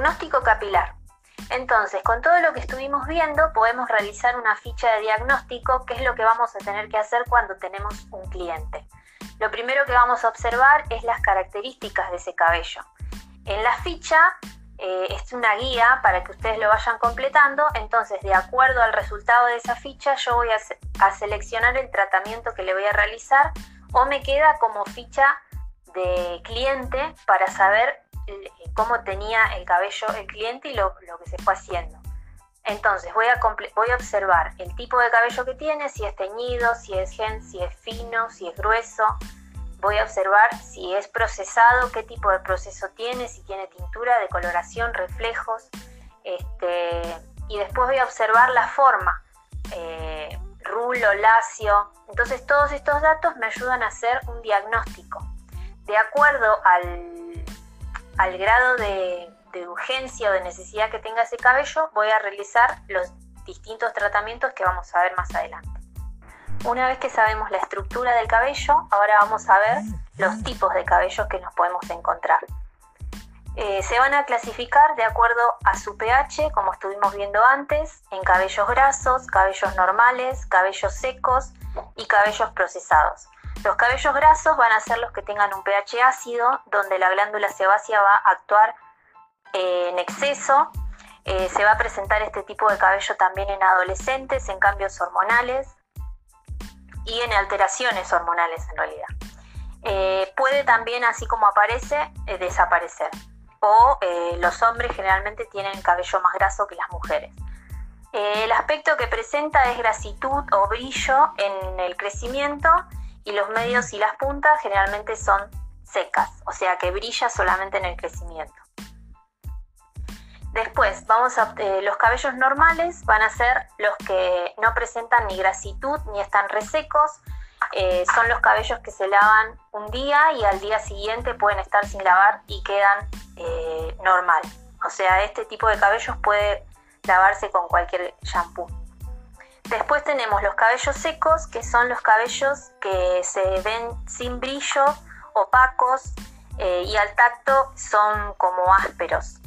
Diagnóstico capilar. Entonces, con todo lo que estuvimos viendo, podemos realizar una ficha de diagnóstico, que es lo que vamos a tener que hacer cuando tenemos un cliente. Lo primero que vamos a observar es las características de ese cabello. En la ficha eh, es una guía para que ustedes lo vayan completando, entonces de acuerdo al resultado de esa ficha yo voy a, seleccionar el tratamiento que le voy a realizar o me queda como ficha de cliente para saber cómo tenía el cabello el cliente y lo, que se fue haciendo. Entonces voy a, voy a observar el tipo de cabello que tiene, si es teñido, si es gen, si es fino, si es grueso, voy a observar si es procesado, qué tipo de proceso tiene, si tiene tintura, decoloración, reflejos, este, y después voy a observar la forma, eh, rulo, lacio. Entonces todos estos datos me ayudan a hacer un diagnóstico. De acuerdo al, al grado de, urgencia o de necesidad que tenga ese cabello, voy a realizar los distintos tratamientos que vamos a ver más adelante. Una vez que sabemos la estructura del cabello, ahora vamos a ver los tipos de cabello que nos podemos encontrar. Eh, se van a clasificar de acuerdo a su pH, como estuvimos viendo antes, en cabellos grasos, cabellos normales, cabellos secos y cabellos procesados. Los cabellos grasos van a ser los que tengan un pH ácido, donde la glándula sebácea va a actuar eh, en exceso. Eh, se va a presentar este tipo de cabello también en adolescentes, en cambios hormonales, y en alteraciones hormonales en realidad. Eh, puede también, así como aparece, desaparecer. O los hombres generalmente tienen cabello más graso que las mujeres. el aspecto que presenta es grasitud o brillo en el crecimiento y los medios y las puntas generalmente son secas, o sea que brilla solamente en el crecimiento. Después, vamos a, eh, los cabellos normales van a ser los que no presentan ni grasitud ni están resecos. Eh, son los cabellos que se lavan un día y al día siguiente pueden estar sin lavar y quedan eh, normal. O sea, este tipo de cabellos puede lavarse con cualquier shampoo. Después tenemos los cabellos secos, que son los cabellos que se ven sin brillo, opacos y al tacto son como ásperos.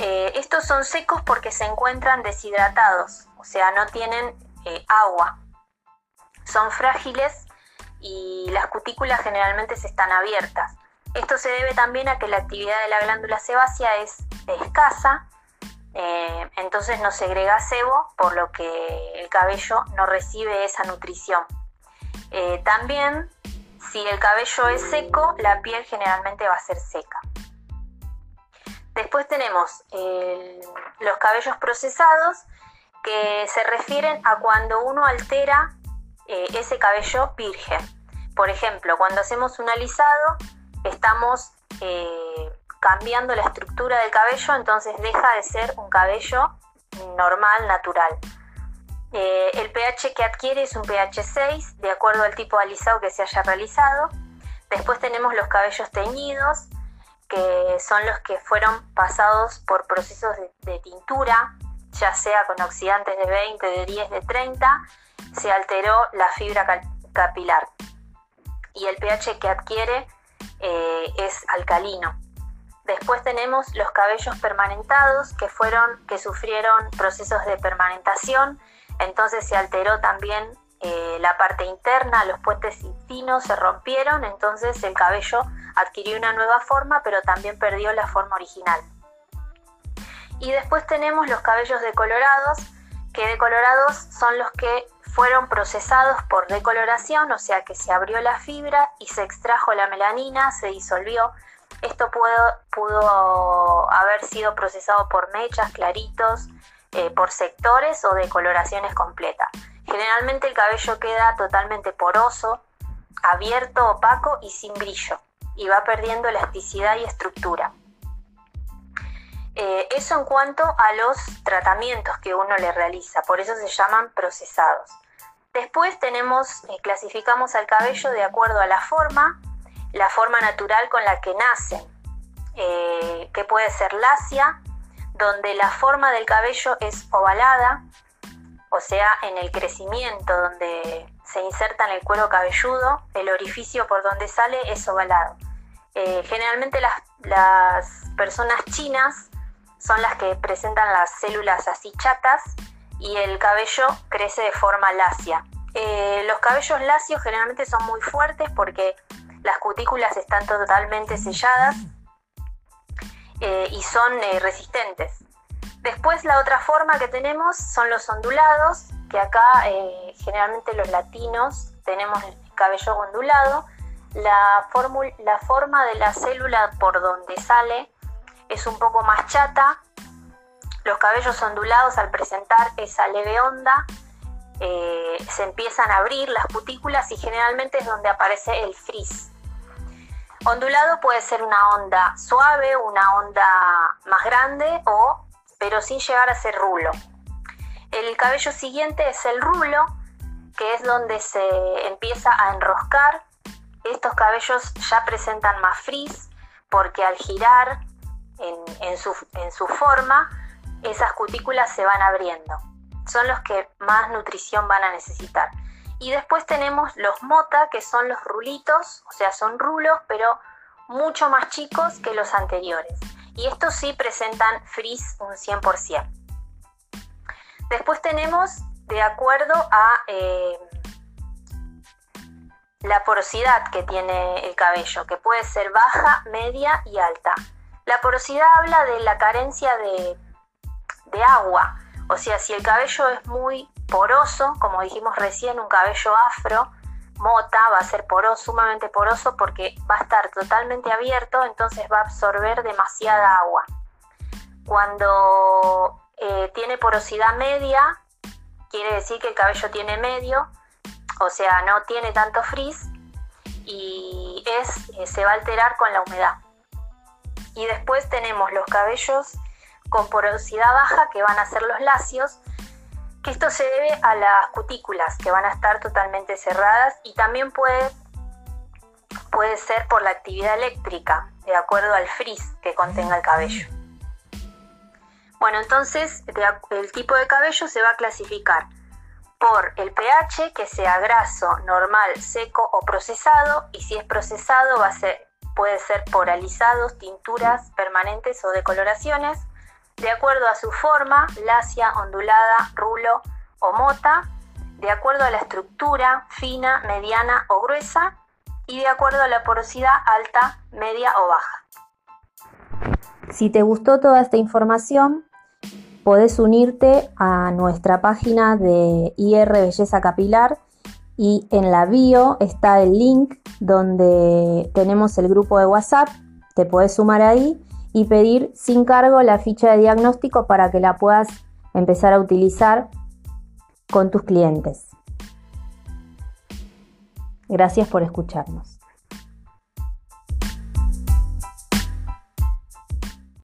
Eh, estos son secos porque se encuentran deshidratados, o sea, no tienen eh, agua. Son frágiles y las cutículas generalmente se están abiertas. Esto se debe también a que la actividad de la glándula sebácea es escasa, eh, entonces no segrega sebo, por lo que el cabello no recibe esa nutrición. también, si el cabello es seco, la piel generalmente va a ser seca. Después tenemos los cabellos procesados que se refieren a cuando uno altera eh, ese cabello virgen. Por ejemplo, cuando hacemos un alisado, estamos eh, cambiando la estructura del cabello, entonces deja de ser un cabello normal, natural. Eh, el pH que adquiere es un pH 6, de acuerdo al tipo de alisado que se haya realizado. Después tenemos los cabellos teñidos, que son los que fueron pasados por procesos de, tintura, ya sea con oxidantes de 20, de 10, de 30, se alteró la fibra capilar y el pH que adquiere eh, es alcalino. Después tenemos los cabellos permanentados que fueron que sufrieron procesos de permanentación, entonces se alteró también eh, la parte interna, los puentes finos se rompieron, entonces el cabello adquirió una nueva forma, pero también perdió la forma original. Y después tenemos los cabellos decolorados, que decolorados son los que fueron procesados por decoloración, o sea que se abrió la fibra y se extrajo la melanina, se disolvió. Esto pudo, haber sido procesado por mechas, claritos, eh, por sectores o decoloraciones completas. Generalmente el cabello queda totalmente poroso, abierto, opaco y sin brillo, y va perdiendo elasticidad y estructura. Eh, eso en cuanto a los tratamientos que uno le realiza, por eso se llaman procesados. Después tenemos, eh, clasificamos al cabello de acuerdo a la forma, la forma natural con la que nace, eh, que puede ser lacia, donde la forma del cabello es ovalada, o sea, en el crecimiento donde se inserta en el cuero cabelludo, el orificio por donde sale es ovalado. Eh, generalmente las, personas chinas son las que presentan las células así chatas y el cabello crece de forma lacia. Eh, los cabellos lacios generalmente son muy fuertes porque las cutículas están totalmente selladas eh, y son eh, resistentes. Después la otra forma que tenemos son los ondulados, que acá generalmente los latinos tenemos el cabello ondulado. La, la forma de la célula por donde sale es un poco más chata. Los cabellos ondulados al presentar esa leve onda eh, se empiezan a abrir las cutículas y generalmente es donde aparece el frizz. Ondulado puede ser una onda suave, una onda más grande o pero sin llegar a ser rulo. El cabello siguiente es el rulo, que es donde se empieza a enroscar. Estos cabellos ya presentan más frizz porque al girar en, en su forma, esas cutículas se van abriendo son los que más nutrición van a necesitar. Y después tenemos los mota, que son los rulitos, o sea, son rulos, pero mucho más chicos que los anteriores. Y estos sí presentan frizz un 100%. Después tenemos, de acuerdo a eh, la porosidad que tiene el cabello, que puede ser baja, media y alta. La porosidad habla de la carencia de, de agua o sea, si el cabello es muy poroso, como dijimos recién, un cabello afro, mota, va a ser poroso, sumamente poroso porque va a estar totalmente abierto, entonces va a absorber demasiada agua. Cuando eh, tiene porosidad media, quiere decir que el cabello tiene medio, o sea, no tiene tanto frizz y es, eh, se va a alterar con la humedad. Y después tenemos los cabellos con porosidad baja que van a ser los lacios, esto se debe a las cutículas que van a estar totalmente cerradas y también puede, puede ser por la actividad eléctrica, de acuerdo al frizz que contenga el cabello. Bueno, entonces el tipo de cabello se va a clasificar por el pH, que sea graso, normal, seco o procesado, y si es procesado va a ser, puede ser por alisados, tinturas permanentes o decoloraciones, de acuerdo a su forma, lacia, ondulada, rulo o mota, de acuerdo a la estructura, fina, mediana o gruesa, y de acuerdo a la porosidad alta, media o baja. Si te gustó toda esta información, podés unirte a nuestra página de IR Belleza Capilar. Y en la bio está el link donde tenemos el grupo de WhatsApp, te podés sumar ahí y pedir sin cargo la ficha de diagnóstico para que la puedas empezar a utilizar con tus clientes. Gracias por escucharnos.